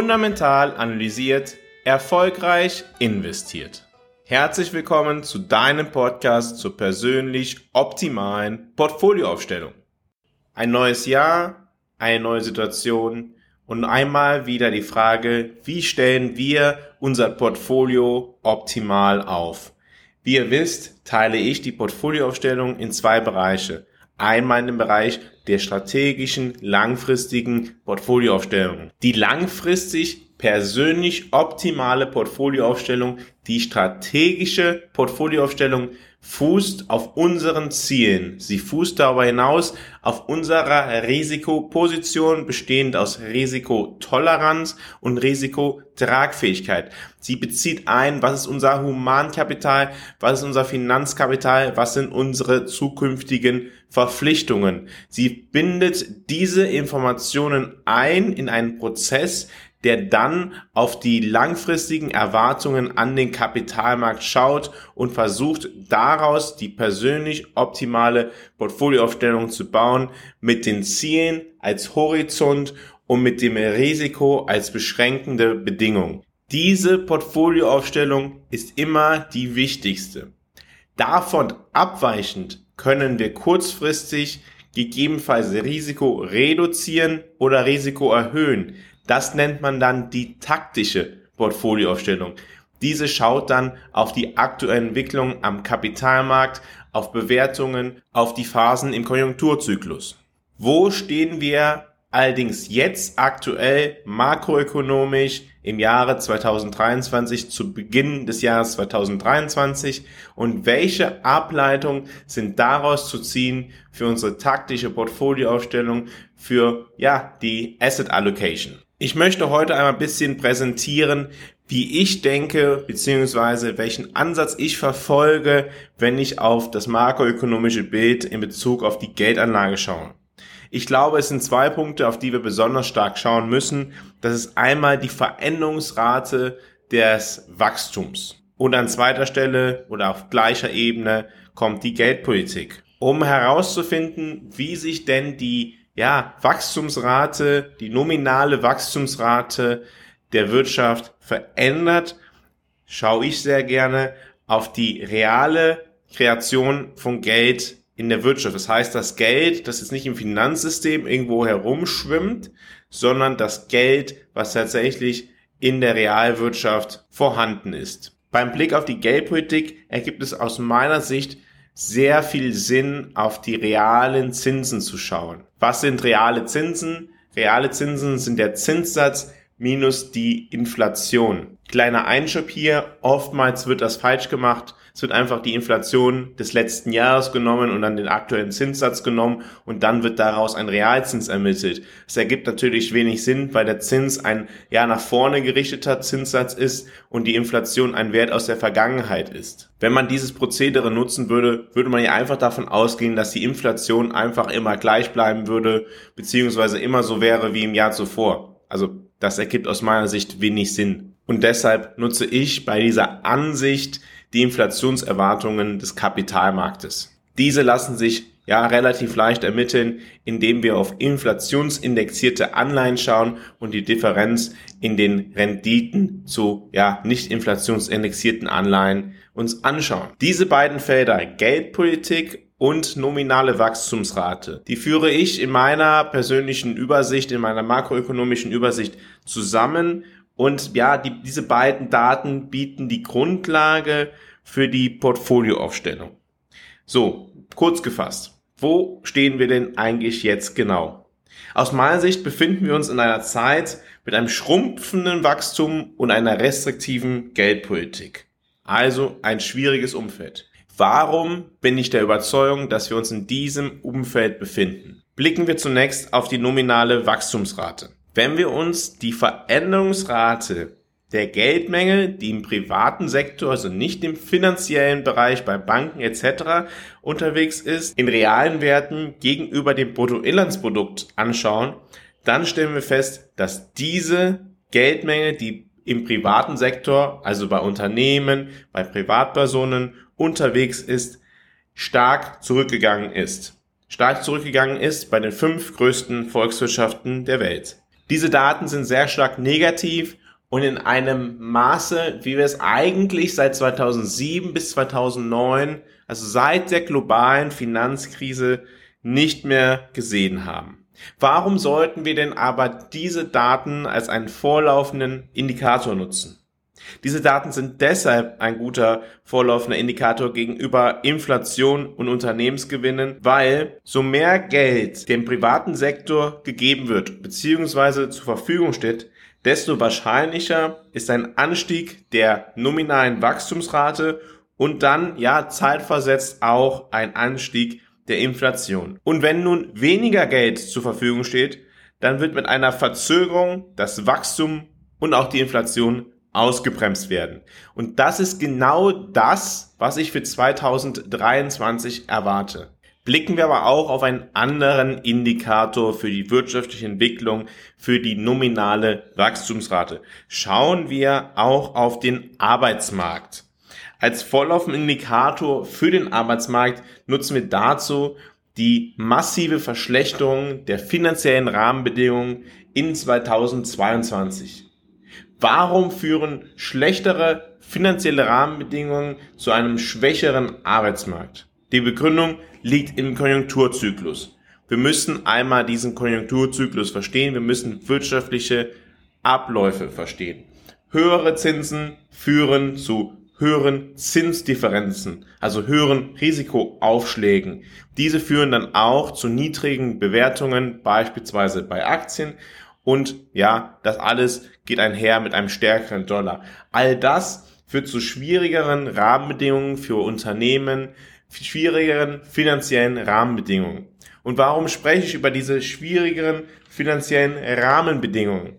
Fundamental analysiert, erfolgreich investiert. Herzlich willkommen zu deinem Podcast zur persönlich optimalen Portfolioaufstellung. Ein neues Jahr, eine neue Situation und einmal wieder die Frage, wie stellen wir unser Portfolio optimal auf? Wie ihr wisst, teile ich die Portfolioaufstellung in zwei Bereiche. Einmal in dem Bereich der strategischen, langfristigen Portfolioaufstellung. Die langfristig persönlich optimale Portfolioaufstellung, die strategische Portfolioaufstellung fußt auf unseren Zielen. Sie fußt darüber hinaus auf unserer Risikoposition, bestehend aus Risikotoleranz und Risikotragfähigkeit. Sie bezieht ein, was ist unser Humankapital, was ist unser Finanzkapital, was sind unsere zukünftigen Verpflichtungen. Sie bindet diese Informationen ein in einen Prozess, der dann auf die langfristigen Erwartungen an den Kapitalmarkt schaut und versucht daraus die persönlich optimale Portfolioaufstellung zu bauen mit den Zielen als Horizont und mit dem Risiko als beschränkende Bedingung. Diese Portfolioaufstellung ist immer die wichtigste. Davon abweichend können wir kurzfristig gegebenenfalls Risiko reduzieren oder Risiko erhöhen. Das nennt man dann die taktische Portfolioaufstellung. Diese schaut dann auf die aktuelle Entwicklung am Kapitalmarkt, auf Bewertungen, auf die Phasen im Konjunkturzyklus. Wo stehen wir allerdings jetzt aktuell makroökonomisch im Jahre 2023 zu Beginn des Jahres 2023 und welche Ableitungen sind daraus zu ziehen für unsere taktische Portfolioaufstellung für ja die Asset Allocation. Ich möchte heute einmal ein bisschen präsentieren, wie ich denke, beziehungsweise welchen Ansatz ich verfolge, wenn ich auf das makroökonomische Bild in Bezug auf die Geldanlage schaue. Ich glaube, es sind zwei Punkte, auf die wir besonders stark schauen müssen. Das ist einmal die Veränderungsrate des Wachstums. Und an zweiter Stelle oder auf gleicher Ebene kommt die Geldpolitik. Um herauszufinden, wie sich denn die ja, Wachstumsrate, die nominale Wachstumsrate der Wirtschaft verändert, schaue ich sehr gerne auf die reale Kreation von Geld in der Wirtschaft. Das heißt, das Geld, das jetzt nicht im Finanzsystem irgendwo herumschwimmt, sondern das Geld, was tatsächlich in der Realwirtschaft vorhanden ist. Beim Blick auf die Geldpolitik ergibt es aus meiner Sicht sehr viel Sinn, auf die realen Zinsen zu schauen. Was sind reale Zinsen? Reale Zinsen sind der Zinssatz minus die Inflation. Kleiner Einschub hier, oftmals wird das falsch gemacht es wird einfach die Inflation des letzten Jahres genommen und dann den aktuellen Zinssatz genommen und dann wird daraus ein Realzins ermittelt. Es ergibt natürlich wenig Sinn, weil der Zins ein ja nach vorne gerichteter Zinssatz ist und die Inflation ein Wert aus der Vergangenheit ist. Wenn man dieses Prozedere nutzen würde, würde man ja einfach davon ausgehen, dass die Inflation einfach immer gleich bleiben würde, beziehungsweise immer so wäre wie im Jahr zuvor. Also das ergibt aus meiner Sicht wenig Sinn. Und deshalb nutze ich bei dieser Ansicht die Inflationserwartungen des Kapitalmarktes. Diese lassen sich ja relativ leicht ermitteln, indem wir auf inflationsindexierte Anleihen schauen und die Differenz in den Renditen zu ja nicht inflationsindexierten Anleihen uns anschauen. Diese beiden Felder Geldpolitik und nominale Wachstumsrate. Die führe ich in meiner persönlichen Übersicht, in meiner makroökonomischen Übersicht zusammen und ja, die, diese beiden Daten bieten die Grundlage für die Portfolioaufstellung. So, kurz gefasst. Wo stehen wir denn eigentlich jetzt genau? Aus meiner Sicht befinden wir uns in einer Zeit mit einem schrumpfenden Wachstum und einer restriktiven Geldpolitik. Also ein schwieriges Umfeld. Warum bin ich der Überzeugung, dass wir uns in diesem Umfeld befinden? Blicken wir zunächst auf die nominale Wachstumsrate. Wenn wir uns die Veränderungsrate der Geldmenge, die im privaten Sektor, also nicht im finanziellen Bereich bei Banken etc. unterwegs ist, in realen Werten gegenüber dem Bruttoinlandsprodukt anschauen, dann stellen wir fest, dass diese Geldmenge, die im privaten Sektor, also bei Unternehmen, bei Privatpersonen unterwegs ist, stark zurückgegangen ist. Stark zurückgegangen ist bei den fünf größten Volkswirtschaften der Welt. Diese Daten sind sehr stark negativ und in einem Maße, wie wir es eigentlich seit 2007 bis 2009, also seit der globalen Finanzkrise, nicht mehr gesehen haben. Warum sollten wir denn aber diese Daten als einen vorlaufenden Indikator nutzen? Diese Daten sind deshalb ein guter vorlaufender Indikator gegenüber Inflation und Unternehmensgewinnen, weil so mehr Geld dem privaten Sektor gegeben wird bzw. zur Verfügung steht, desto wahrscheinlicher ist ein Anstieg der nominalen Wachstumsrate und dann ja zeitversetzt auch ein Anstieg der Inflation. Und wenn nun weniger Geld zur Verfügung steht, dann wird mit einer Verzögerung das Wachstum und auch die Inflation ausgebremst werden. Und das ist genau das, was ich für 2023 erwarte. Blicken wir aber auch auf einen anderen Indikator für die wirtschaftliche Entwicklung, für die nominale Wachstumsrate. Schauen wir auch auf den Arbeitsmarkt. Als Vorlaufendindikator für den Arbeitsmarkt nutzen wir dazu die massive Verschlechterung der finanziellen Rahmenbedingungen in 2022. Warum führen schlechtere finanzielle Rahmenbedingungen zu einem schwächeren Arbeitsmarkt? Die Begründung liegt im Konjunkturzyklus. Wir müssen einmal diesen Konjunkturzyklus verstehen. Wir müssen wirtschaftliche Abläufe verstehen. Höhere Zinsen führen zu höheren Zinsdifferenzen, also höheren Risikoaufschlägen. Diese führen dann auch zu niedrigen Bewertungen, beispielsweise bei Aktien. Und ja, das alles geht einher mit einem stärkeren Dollar. All das führt zu schwierigeren Rahmenbedingungen für Unternehmen, schwierigeren finanziellen Rahmenbedingungen. Und warum spreche ich über diese schwierigeren finanziellen Rahmenbedingungen?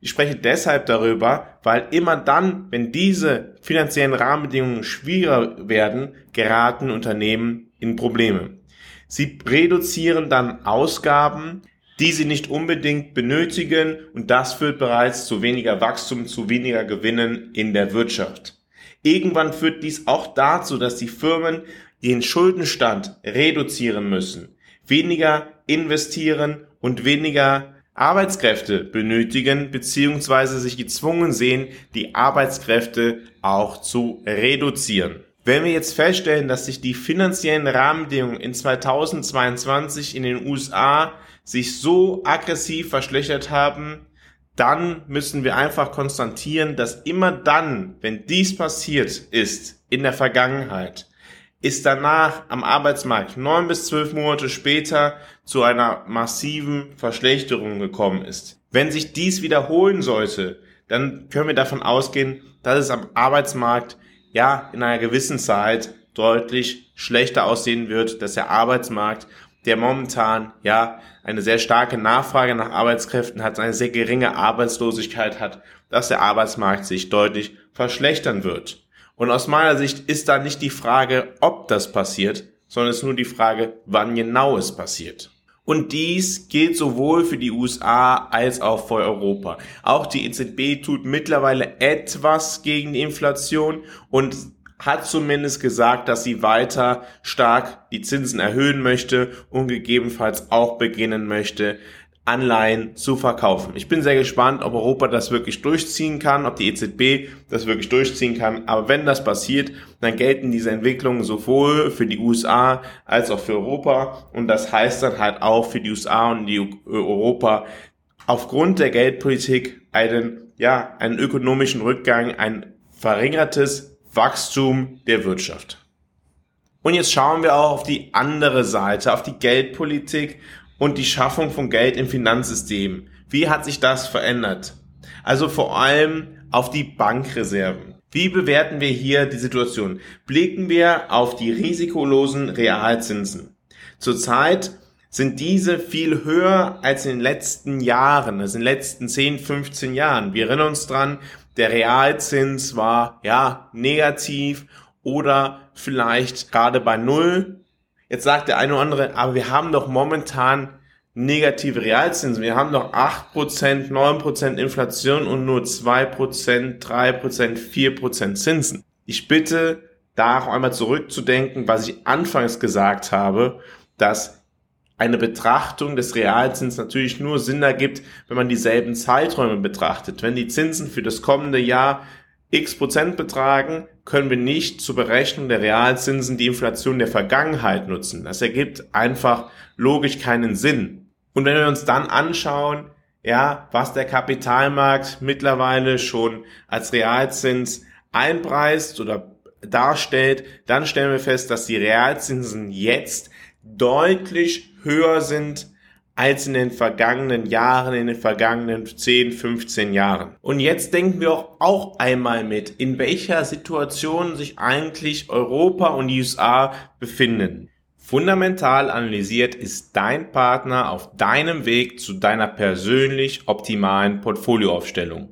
Ich spreche deshalb darüber, weil immer dann, wenn diese finanziellen Rahmenbedingungen schwieriger werden, geraten Unternehmen in Probleme. Sie reduzieren dann Ausgaben, die sie nicht unbedingt benötigen und das führt bereits zu weniger Wachstum, zu weniger Gewinnen in der Wirtschaft. Irgendwann führt dies auch dazu, dass die Firmen den Schuldenstand reduzieren müssen, weniger investieren und weniger Arbeitskräfte benötigen bzw. sich gezwungen sehen, die Arbeitskräfte auch zu reduzieren. Wenn wir jetzt feststellen, dass sich die finanziellen Rahmenbedingungen in 2022 in den USA sich so aggressiv verschlechtert haben, dann müssen wir einfach konstatieren, dass immer dann, wenn dies passiert ist in der Vergangenheit, ist danach am Arbeitsmarkt neun bis zwölf Monate später zu einer massiven Verschlechterung gekommen ist. Wenn sich dies wiederholen sollte, dann können wir davon ausgehen, dass es am Arbeitsmarkt ja in einer gewissen Zeit deutlich schlechter aussehen wird, dass der Arbeitsmarkt, der momentan ja eine sehr starke Nachfrage nach Arbeitskräften hat, eine sehr geringe Arbeitslosigkeit hat, dass der Arbeitsmarkt sich deutlich verschlechtern wird. Und aus meiner Sicht ist da nicht die Frage, ob das passiert, sondern es ist nur die Frage, wann genau es passiert. Und dies gilt sowohl für die USA als auch für Europa. Auch die EZB tut mittlerweile etwas gegen die Inflation und hat zumindest gesagt, dass sie weiter stark die Zinsen erhöhen möchte und gegebenenfalls auch beginnen möchte, Anleihen zu verkaufen. Ich bin sehr gespannt, ob Europa das wirklich durchziehen kann, ob die EZB das wirklich durchziehen kann. Aber wenn das passiert, dann gelten diese Entwicklungen sowohl für die USA als auch für Europa. Und das heißt dann halt auch für die USA und die Europa aufgrund der Geldpolitik einen, ja, einen ökonomischen Rückgang, ein verringertes Wachstum der Wirtschaft. Und jetzt schauen wir auch auf die andere Seite, auf die Geldpolitik und die Schaffung von Geld im Finanzsystem. Wie hat sich das verändert? Also vor allem auf die Bankreserven. Wie bewerten wir hier die Situation? Blicken wir auf die risikolosen Realzinsen. Zurzeit sind diese viel höher als in den letzten Jahren, also in den letzten 10, 15 Jahren. Wir erinnern uns dran, der Realzins war ja negativ oder vielleicht gerade bei Null Jetzt sagt der eine oder andere, aber wir haben doch momentan negative Realzinsen. Wir haben doch 8%, 9% Inflation und nur 2%, 3%, 4% Zinsen. Ich bitte, da auch einmal zurückzudenken, was ich anfangs gesagt habe, dass eine Betrachtung des Realzins natürlich nur Sinn ergibt, wenn man dieselben Zeiträume betrachtet. Wenn die Zinsen für das kommende Jahr x Prozent betragen, können wir nicht zur Berechnung der Realzinsen die Inflation der Vergangenheit nutzen. Das ergibt einfach logisch keinen Sinn. Und wenn wir uns dann anschauen, ja, was der Kapitalmarkt mittlerweile schon als Realzins einpreist oder darstellt, dann stellen wir fest, dass die Realzinsen jetzt deutlich höher sind als in den vergangenen Jahren, in den vergangenen 10, 15 Jahren. Und jetzt denken wir auch, auch einmal mit, in welcher Situation sich eigentlich Europa und die USA befinden. Fundamental analysiert ist dein Partner auf deinem Weg zu deiner persönlich optimalen Portfolioaufstellung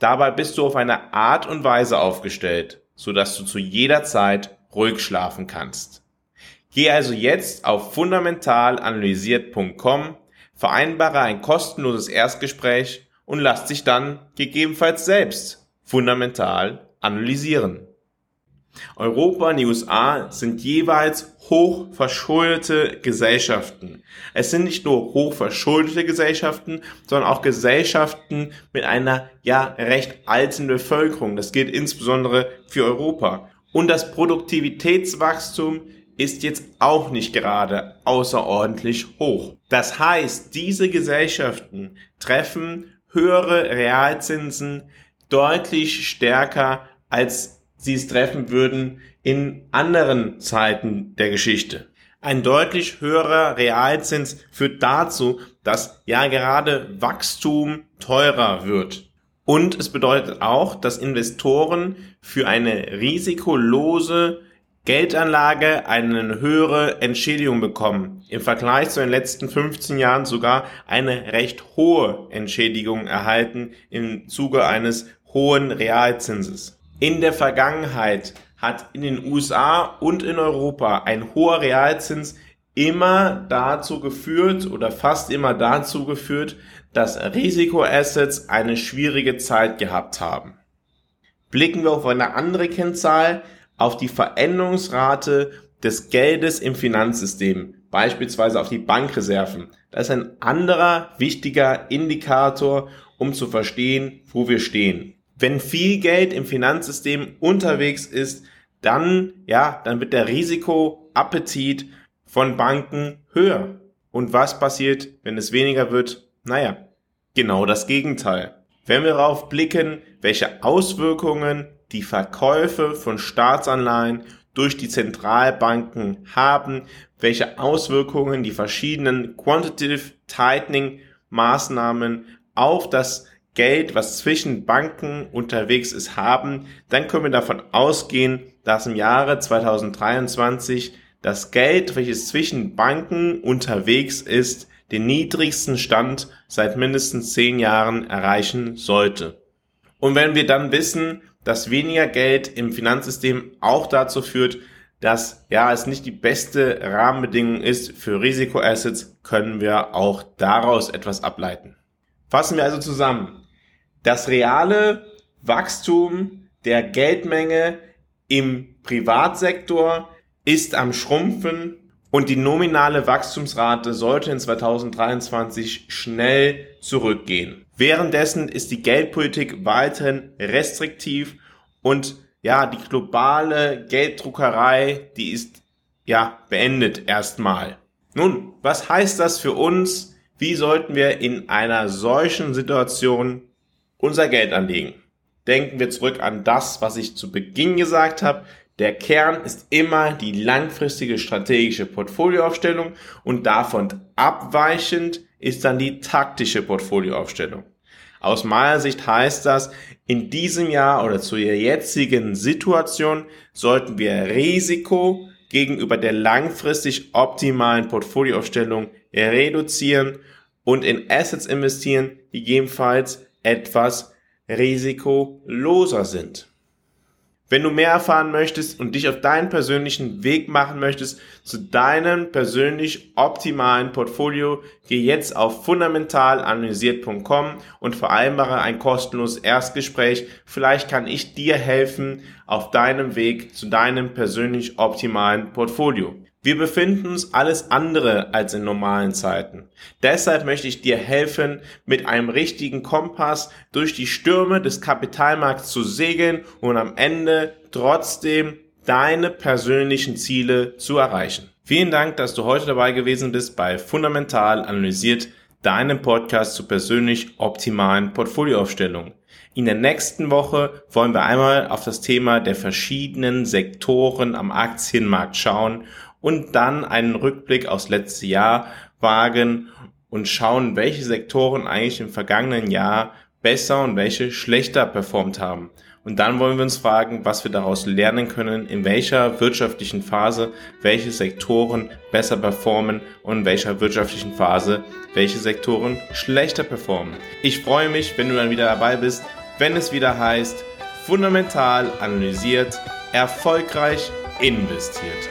Dabei bist du auf eine Art und Weise aufgestellt, so dass du zu jeder Zeit ruhig schlafen kannst. Geh also jetzt auf fundamentalanalysiert.com, vereinbare ein kostenloses Erstgespräch und lass dich dann gegebenenfalls selbst fundamental analysieren. Europa und die USA sind jeweils hochverschuldete Gesellschaften. Es sind nicht nur hochverschuldete Gesellschaften, sondern auch Gesellschaften mit einer ja recht alten Bevölkerung. Das gilt insbesondere für Europa. Und das Produktivitätswachstum ist jetzt auch nicht gerade außerordentlich hoch. Das heißt, diese Gesellschaften treffen höhere Realzinsen deutlich stärker als sie es treffen würden in anderen Zeiten der Geschichte. Ein deutlich höherer Realzins führt dazu, dass ja gerade Wachstum teurer wird. Und es bedeutet auch, dass Investoren für eine risikolose Geldanlage eine höhere Entschädigung bekommen. Im Vergleich zu den letzten 15 Jahren sogar eine recht hohe Entschädigung erhalten im Zuge eines hohen Realzinses. In der Vergangenheit hat in den USA und in Europa ein hoher Realzins immer dazu geführt oder fast immer dazu geführt, dass Risikoassets eine schwierige Zeit gehabt haben. Blicken wir auf eine andere Kennzahl, auf die Veränderungsrate des Geldes im Finanzsystem, beispielsweise auf die Bankreserven. Das ist ein anderer wichtiger Indikator, um zu verstehen, wo wir stehen wenn viel Geld im Finanzsystem unterwegs ist, dann, ja, dann wird der Risikoappetit von Banken höher. Und was passiert, wenn es weniger wird? Naja, genau das Gegenteil. Wenn wir darauf blicken, welche Auswirkungen die Verkäufe von Staatsanleihen durch die Zentralbanken haben, welche Auswirkungen die verschiedenen Quantitative Tightening Maßnahmen auf das Geld, was zwischen Banken unterwegs ist, haben, dann können wir davon ausgehen, dass im Jahre 2023 das Geld, welches zwischen Banken unterwegs ist, den niedrigsten Stand seit mindestens zehn Jahren erreichen sollte. Und wenn wir dann wissen, dass weniger Geld im Finanzsystem auch dazu führt, dass ja es nicht die beste Rahmenbedingung ist für Risikoassets, können wir auch daraus etwas ableiten. Fassen wir also zusammen das reale Wachstum der Geldmenge im Privatsektor ist am Schrumpfen und die nominale Wachstumsrate sollte in 2023 schnell zurückgehen. Währenddessen ist die Geldpolitik weiterhin restriktiv und ja, die globale Gelddruckerei, die ist ja beendet erstmal. Nun, was heißt das für uns Wie sollten wir in einer solchen Situation unser Geld anlegen? Denken wir zurück an das, was ich zu Beginn gesagt habe. Der Kern ist immer die langfristige strategische Portfolioaufstellung und davon abweichend ist dann die taktische Portfolioaufstellung. Aus meiner Sicht heißt das, in diesem Jahr oder zu der jetzigen Situation sollten wir Risiko gegenüber der langfristig optimalen Portfolioaufstellung reduzieren und in Assets investieren, die gegebenenfalls etwas risikoloser sind. Wenn du mehr erfahren möchtest und dich auf deinen persönlichen Weg machen möchtest zu deinem persönlich optimalen Portfolio, geh jetzt auf fundamentalanalysiert.com und vereinbare ein kostenloses Erstgespräch. Vielleicht kann ich dir helfen auf deinem Weg zu deinem persönlich optimalen Portfolio. Wir befinden uns alles andere als in normalen Zeiten. Deshalb möchte ich dir helfen, mit einem richtigen Kompass durch die Stürme des Kapitalmarkts zu segeln und am Ende trotzdem deine persönlichen Ziele zu erreichen. Vielen Dank, dass du heute dabei gewesen bist bei Fundamental Analysiert, deinem Podcast zur persönlich optimalen Portfolioaufstellung. In der nächsten Woche wollen wir einmal auf das Thema der verschiedenen Sektoren am Aktienmarkt schauen und dann einen Rückblick aufs letzte Jahr wagen und schauen, welche Sektoren eigentlich im vergangenen Jahr besser und welche schlechter performt haben. Und dann wollen wir uns fragen, was wir daraus lernen können, in welcher wirtschaftlichen Phase welche Sektoren besser performen und in welcher wirtschaftlichen Phase welche Sektoren schlechter performen. Ich freue mich, wenn du dann wieder dabei bist, wenn es wieder heißt, fundamental analysiert, erfolgreich investiert.